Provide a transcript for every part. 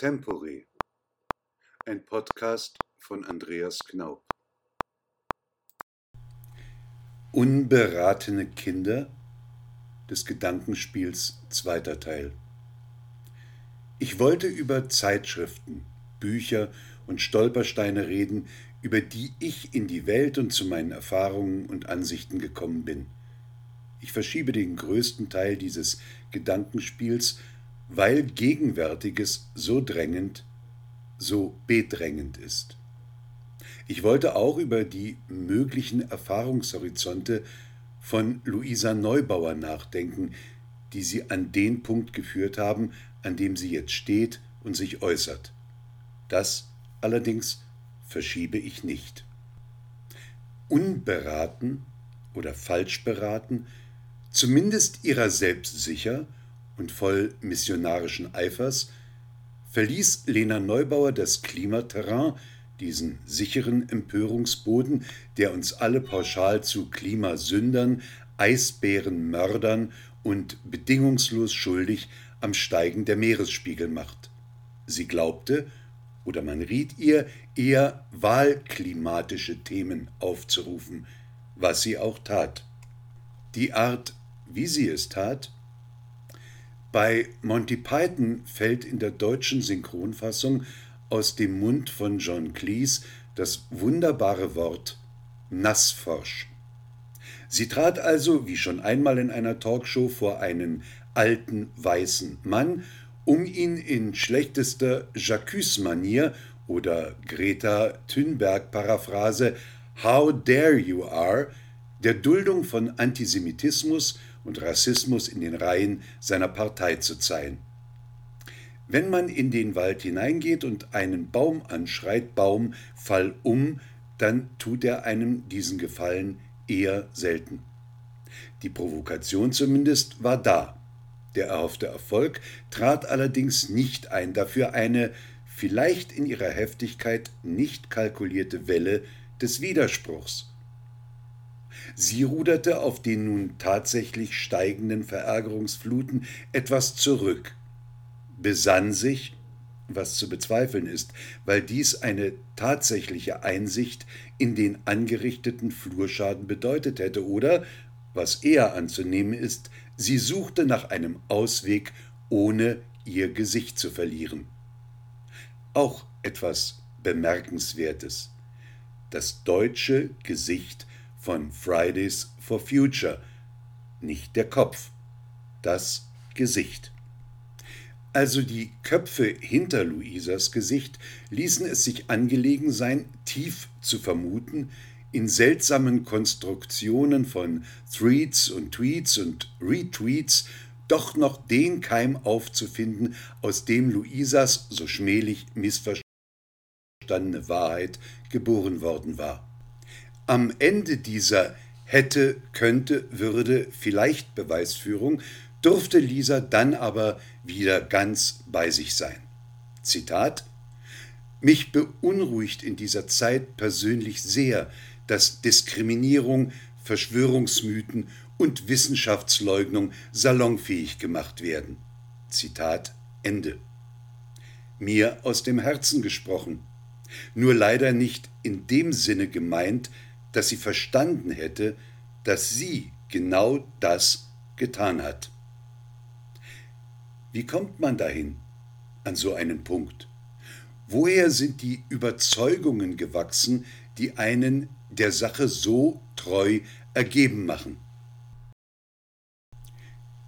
Extempore, ein Podcast von Andreas Knaub. Unberatene Kinder des Gedankenspiels zweiter Teil. Ich wollte über Zeitschriften, Bücher und Stolpersteine reden, über die ich in die Welt und zu meinen Erfahrungen und Ansichten gekommen bin. Ich verschiebe den größten Teil dieses Gedankenspiels, weil Gegenwärtiges so drängend, so bedrängend ist. Ich wollte auch über die möglichen Erfahrungshorizonte von Luisa Neubauer nachdenken, die sie an den Punkt geführt haben, an dem sie jetzt steht und sich äußert. Das allerdings verschiebe ich nicht. Unberaten oder falsch beraten, zumindest ihrer selbst sicher und voll missionarischen Eifers, verließ Lena Neubauer das Klimaterrain, diesen sicheren Empörungsboden, der uns alle pauschal zu Klimasündern, Eisbärenmördern und bedingungslos schuldig am Steigen der Meeresspiegel macht. Sie glaubte, oder man riet ihr, eher wahlklimatische Themen aufzurufen, was sie auch tat. Die Art, wie sie es tat, bei Monty Python fällt in der deutschen Synchronfassung aus dem Mund von John Cleese das wunderbare Wort nassforsch. Sie trat also, wie schon einmal in einer Talkshow, vor einen alten weißen Mann, um ihn in schlechtester Jacques-Manier oder Greta Thunberg-Paraphrase How dare you are der Duldung von Antisemitismus und Rassismus in den Reihen seiner Partei zu zeihen. Wenn man in den Wald hineingeht und einen Baum anschreit, Baum, fall um, dann tut er einem diesen Gefallen eher selten. Die Provokation zumindest war da. Der erhoffte Erfolg trat allerdings nicht ein, dafür eine vielleicht in ihrer Heftigkeit nicht kalkulierte Welle des Widerspruchs. Sie ruderte auf den nun tatsächlich steigenden Verärgerungsfluten etwas zurück, besann sich, was zu bezweifeln ist, weil dies eine tatsächliche Einsicht in den angerichteten Flurschaden bedeutet hätte, oder, was eher anzunehmen ist, sie suchte nach einem Ausweg, ohne ihr Gesicht zu verlieren. Auch etwas Bemerkenswertes. Das deutsche Gesicht von Fridays for Future, nicht der Kopf, das Gesicht. Also die Köpfe hinter Luisas Gesicht ließen es sich angelegen sein, tief zu vermuten, in seltsamen Konstruktionen von Threads und Tweets und Retweets doch noch den Keim aufzufinden, aus dem Luisas so schmählich missverstandene Wahrheit geboren worden war. Am Ende dieser hätte, könnte, würde, vielleicht Beweisführung durfte Lisa dann aber wieder ganz bei sich sein. Zitat Mich beunruhigt in dieser Zeit persönlich sehr, dass Diskriminierung, Verschwörungsmythen und Wissenschaftsleugnung salonfähig gemacht werden. Zitat Ende. Mir aus dem Herzen gesprochen, nur leider nicht in dem Sinne gemeint, dass sie verstanden hätte, dass sie genau das getan hat. Wie kommt man dahin, an so einen Punkt? Woher sind die Überzeugungen gewachsen, die einen der Sache so treu ergeben machen?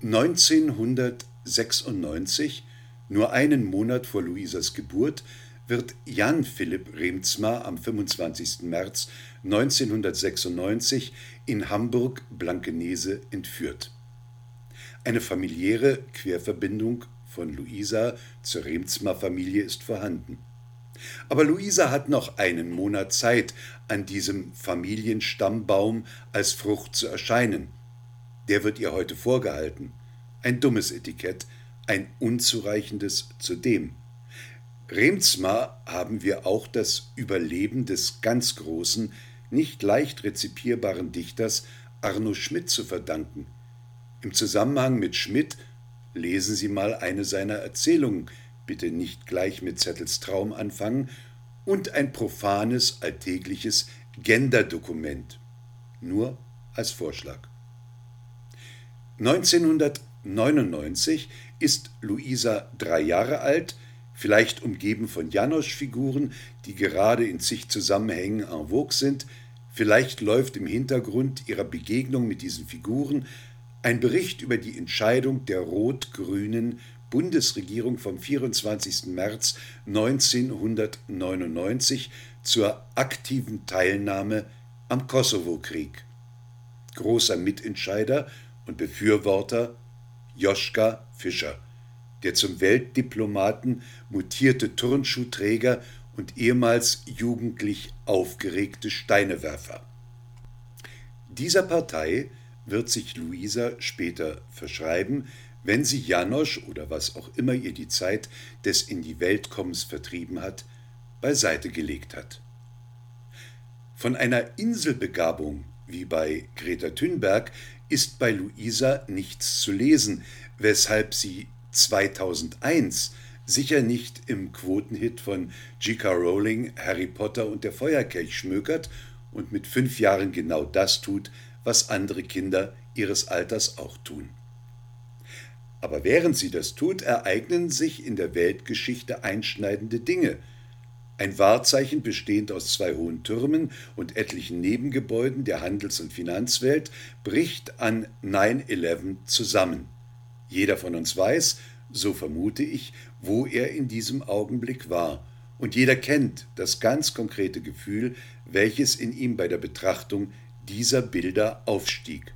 1996, nur einen Monat vor Luisas Geburt, wird Jan Philipp Remzma am 25. März 1996 in Hamburg-Blankenese entführt. Eine familiäre Querverbindung von Luisa zur Remzma-Familie ist vorhanden. Aber Luisa hat noch einen Monat Zeit, an diesem Familienstammbaum als Frucht zu erscheinen. Der wird ihr heute vorgehalten. Ein dummes Etikett, ein unzureichendes zudem. Remzma haben wir auch das Überleben des ganz großen, nicht leicht rezipierbaren Dichters Arno Schmidt zu verdanken. Im Zusammenhang mit Schmidt lesen Sie mal eine seiner Erzählungen, bitte nicht gleich mit Zettels Traum anfangen, und ein profanes, alltägliches Genderdokument. Nur als Vorschlag. 1999 ist Luisa drei Jahre alt, vielleicht umgeben von Janosch-Figuren, die gerade in zig Zusammenhängen en vogue sind, vielleicht läuft im Hintergrund ihrer Begegnung mit diesen Figuren ein Bericht über die Entscheidung der rot-grünen Bundesregierung vom 24. März 1999 zur aktiven Teilnahme am Kosovo-Krieg. Großer Mitentscheider und Befürworter Joschka Fischer, der zum Weltdiplomaten mutierte Turnschuhträger und ehemals jugendlich aufgeregte Steinewerfer. Dieser Partei wird sich Luisa später verschreiben, wenn sie Janosch oder was auch immer ihr die Zeit des in die Welt kommens vertrieben hat, beiseite gelegt hat. Von einer Inselbegabung wie bei Greta Thunberg ist bei Luisa nichts zu lesen, weshalb sie 2001 sicher nicht im Quotenhit von J.K. Rowling Harry Potter und der Feuerkelch schmökert und mit fünf Jahren genau das tut, was andere Kinder ihres Alters auch tun. Aber während sie das tut, ereignen sich in der Weltgeschichte einschneidende Dinge. Ein Wahrzeichen bestehend aus zwei hohen Türmen und etlichen Nebengebäuden der Handels- und Finanzwelt bricht an 9-11 zusammen. Jeder von uns weiß, so vermute ich, wo er in diesem Augenblick war. Und jeder kennt das ganz konkrete Gefühl, welches in ihm bei der Betrachtung dieser Bilder aufstieg.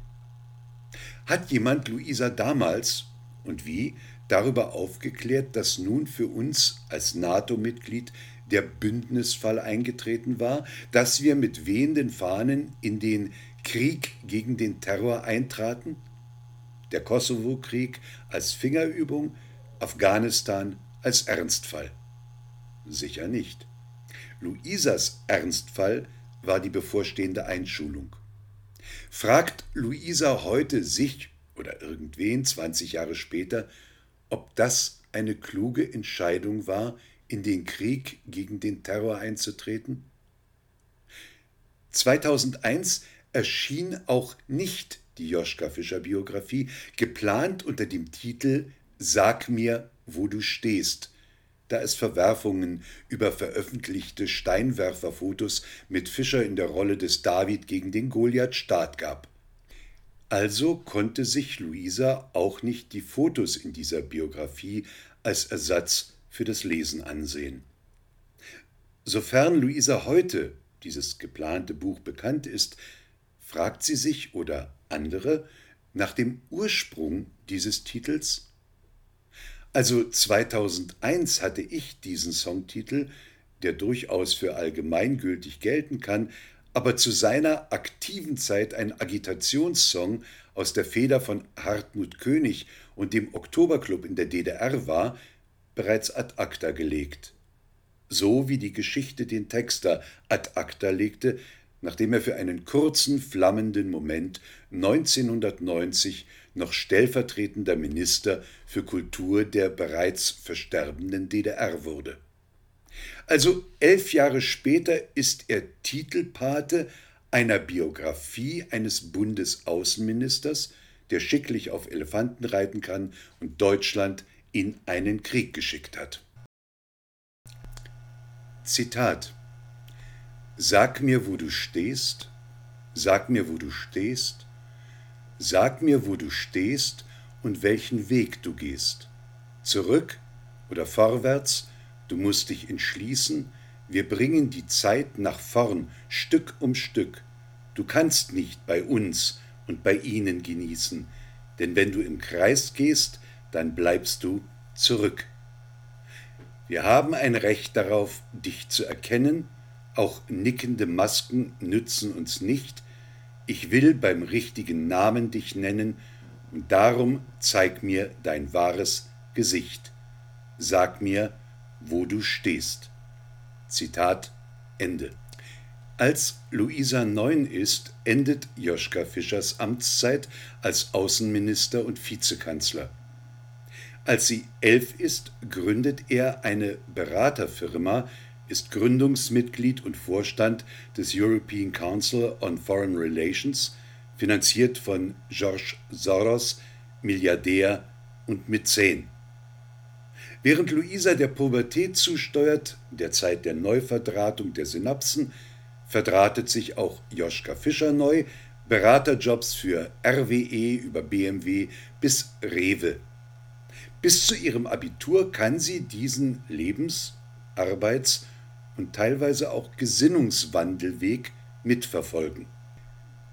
Hat jemand Luisa damals und wie darüber aufgeklärt, dass nun für uns als NATO-Mitglied der Bündnisfall eingetreten war, dass wir mit wehenden Fahnen in den Krieg gegen den Terror eintraten? Der Kosovo-Krieg als Fingerübung, Afghanistan als Ernstfall? Sicher nicht. Luisas Ernstfall war die bevorstehende Einschulung. Fragt Luisa heute sich oder irgendwen 20 Jahre später, ob das eine kluge Entscheidung war, in den Krieg gegen den Terror einzutreten? 2001 erschien auch nicht die Joschka Fischer Biografie, geplant unter dem Titel Sag mir, wo du stehst, da es Verwerfungen über veröffentlichte Steinwerferfotos mit Fischer in der Rolle des David gegen den Goliath Staat gab. Also konnte sich Luisa auch nicht die Fotos in dieser Biografie als Ersatz für das Lesen ansehen. Sofern Luisa heute dieses geplante Buch bekannt ist, fragt sie sich oder andere nach dem Ursprung dieses Titels? Also 2001 hatte ich diesen Songtitel, der durchaus für allgemeingültig gelten kann, aber zu seiner aktiven Zeit ein Agitationssong aus der Feder von Hartmut König und dem Oktoberclub in der DDR war, bereits ad acta gelegt. So wie die Geschichte den Texter ad acta legte, nachdem er für einen kurzen, flammenden Moment 1990 noch stellvertretender Minister für Kultur der bereits versterbenden DDR wurde. Also elf Jahre später ist er Titelpate einer Biografie eines Bundesaußenministers, der schicklich auf Elefanten reiten kann und Deutschland in einen Krieg geschickt hat. Zitat Sag mir, wo du stehst, sag mir, wo du stehst, sag mir, wo du stehst und welchen Weg du gehst, zurück oder vorwärts, Du musst dich entschließen, wir bringen die Zeit nach vorn, Stück um Stück. Du kannst nicht bei uns und bei ihnen genießen, denn wenn du im Kreis gehst, dann bleibst du zurück. Wir haben ein Recht darauf, dich zu erkennen, auch nickende Masken nützen uns nicht, ich will beim richtigen Namen dich nennen, und darum zeig mir dein wahres Gesicht. Sag mir, wo du stehst. Zitat Ende. Als Luisa neun ist, endet Joschka Fischers Amtszeit als Außenminister und Vizekanzler. Als sie elf ist, gründet er eine Beraterfirma, ist Gründungsmitglied und Vorstand des European Council on Foreign Relations, finanziert von George Soros, Milliardär und Mäzen. Während Luisa der Pubertät zusteuert, der Zeit der Neuverdrahtung der Synapsen, verdrahtet sich auch Joschka Fischer neu, Beraterjobs für RWE über BMW bis Rewe. Bis zu ihrem Abitur kann sie diesen Lebens-, Arbeits- und teilweise auch Gesinnungswandelweg mitverfolgen.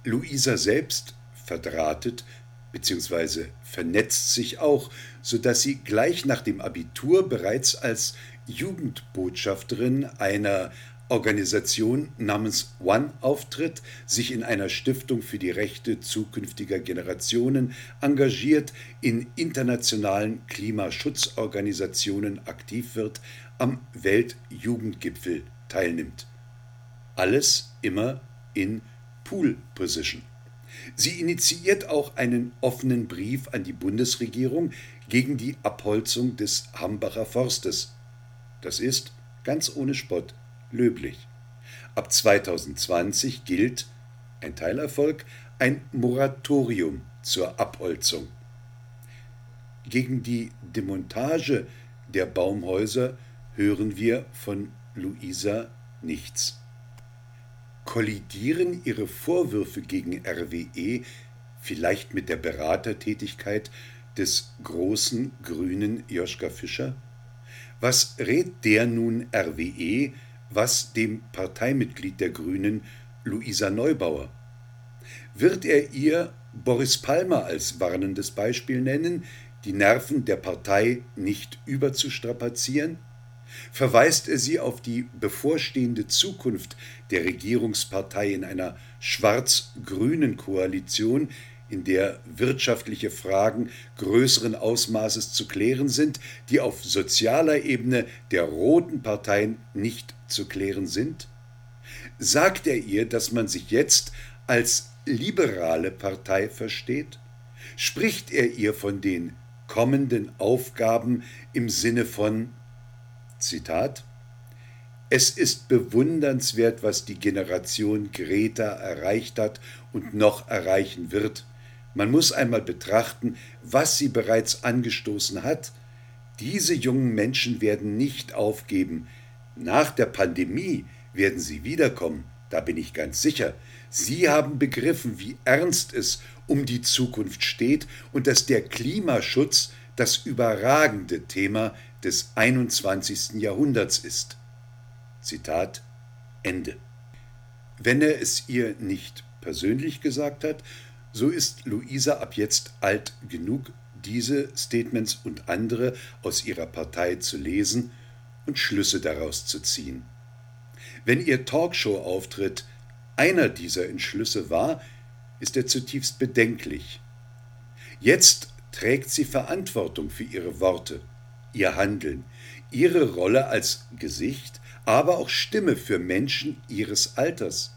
Luisa selbst verdrahtet bzw. vernetzt sich auch, sodass sie gleich nach dem Abitur bereits als Jugendbotschafterin einer Organisation namens One auftritt, sich in einer Stiftung für die Rechte zukünftiger Generationen engagiert, in internationalen Klimaschutzorganisationen aktiv wird, am Weltjugendgipfel teilnimmt. Alles immer in Pool Position. Sie initiiert auch einen offenen Brief an die Bundesregierung gegen die Abholzung des Hambacher Forstes. Das ist, ganz ohne Spott, löblich. Ab 2020 gilt, ein Teilerfolg, ein Moratorium zur Abholzung. Gegen die Demontage der Baumhäuser hören wir von Luisa nichts. Kollidieren ihre Vorwürfe gegen RWE vielleicht mit der Beratertätigkeit des großen grünen Joschka Fischer? Was rät der nun RWE, was dem Parteimitglied der Grünen Luisa Neubauer? Wird er ihr Boris Palmer als warnendes Beispiel nennen, die Nerven der Partei nicht überzustrapazieren? Verweist er sie auf die bevorstehende Zukunft der Regierungspartei in einer schwarz-grünen Koalition, in der wirtschaftliche Fragen größeren Ausmaßes zu klären sind, die auf sozialer Ebene der roten Parteien nicht zu klären sind? Sagt er ihr, dass man sich jetzt als liberale Partei versteht? Spricht er ihr von den kommenden Aufgaben im Sinne von, Zitat, es ist bewundernswert, was die Generation Greta erreicht hat und noch erreichen wird. Man muss einmal betrachten, was sie bereits angestoßen hat. Diese jungen Menschen werden nicht aufgeben. Nach der Pandemie werden sie wiederkommen, da bin ich ganz sicher. Sie haben begriffen, wie ernst es um die Zukunft steht und dass der Klimaschutz das überragende Thema des 21. Jahrhunderts ist. Zitat Ende. Wenn er es ihr nicht persönlich gesagt hat, so ist Luisa ab jetzt alt genug, diese Statements und andere aus ihrer Partei zu lesen und Schlüsse daraus zu ziehen. Wenn ihr Talkshow-Auftritt einer dieser Entschlüsse war, ist er zutiefst bedenklich. Jetzt trägt sie Verantwortung für ihre Worte, ihr Handeln, ihre Rolle als Gesicht, aber auch Stimme für Menschen ihres Alters.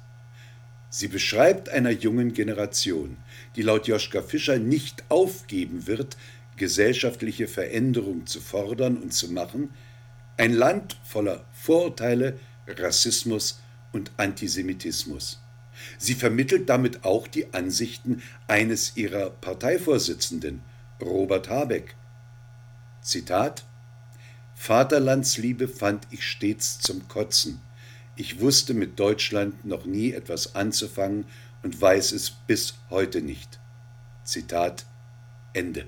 Sie beschreibt einer jungen Generation, die laut Joschka Fischer nicht aufgeben wird, gesellschaftliche Veränderung zu fordern und zu machen, ein Land voller Vorurteile, Rassismus und Antisemitismus. Sie vermittelt damit auch die Ansichten eines ihrer Parteivorsitzenden, Robert Habeck. Zitat Vaterlandsliebe fand ich stets zum Kotzen. Ich wusste mit Deutschland noch nie etwas anzufangen und weiß es bis heute nicht. Zitat Ende.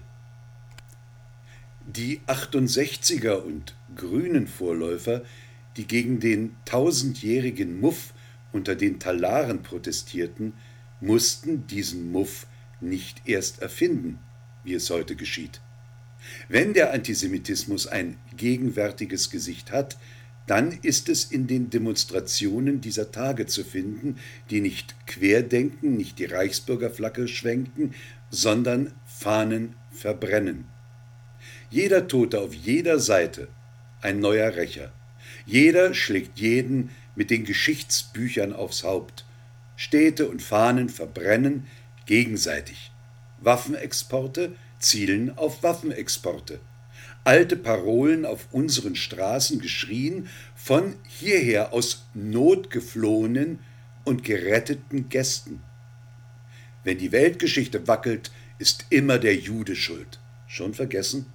Die 68er und grünen Vorläufer, die gegen den tausendjährigen Muff unter den Talaren protestierten, mussten diesen Muff nicht erst erfinden, wie es heute geschieht. Wenn der Antisemitismus ein gegenwärtiges Gesicht hat, dann ist es in den Demonstrationen dieser Tage zu finden, die nicht querdenken, nicht die Reichsbürgerflagge schwenken, sondern Fahnen verbrennen. Jeder Tote auf jeder Seite ein neuer Rächer. Jeder schlägt jeden mit den Geschichtsbüchern aufs Haupt. Städte und Fahnen verbrennen gegenseitig. Waffenexporte zielen auf Waffenexporte. Alte Parolen auf unseren Straßen geschrien von hierher aus Not geflohenen und geretteten Gästen. Wenn die Weltgeschichte wackelt, ist immer der Jude schuld. Schon vergessen?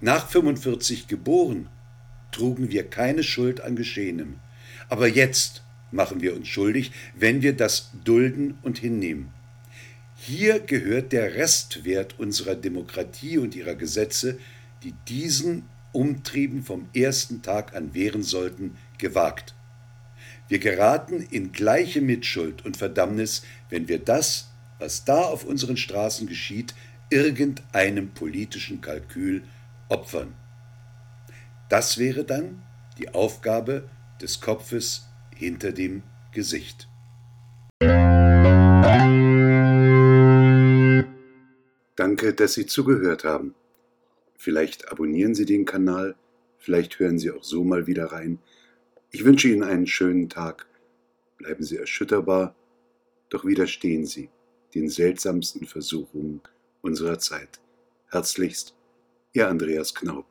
Nach 45 geboren, trugen wir keine Schuld an Geschehenem. Aber jetzt machen wir uns schuldig, wenn wir das dulden und hinnehmen. Hier gehört der Restwert unserer Demokratie und ihrer Gesetze, die diesen Umtrieben vom ersten Tag an wehren sollten, gewagt. Wir geraten in gleiche Mitschuld und Verdammnis, wenn wir das, was da auf unseren Straßen geschieht, irgendeinem politischen Kalkül opfern. Das wäre dann die Aufgabe des Kopfes hinter dem Gesicht. Danke, dass Sie zugehört haben. Vielleicht abonnieren Sie den Kanal, vielleicht hören Sie auch so mal wieder rein. Ich wünsche Ihnen einen schönen Tag. Bleiben Sie erschütterbar, doch widerstehen Sie den seltsamsten Versuchungen unserer Zeit. Herzlichst, Ihr Andreas Knaub.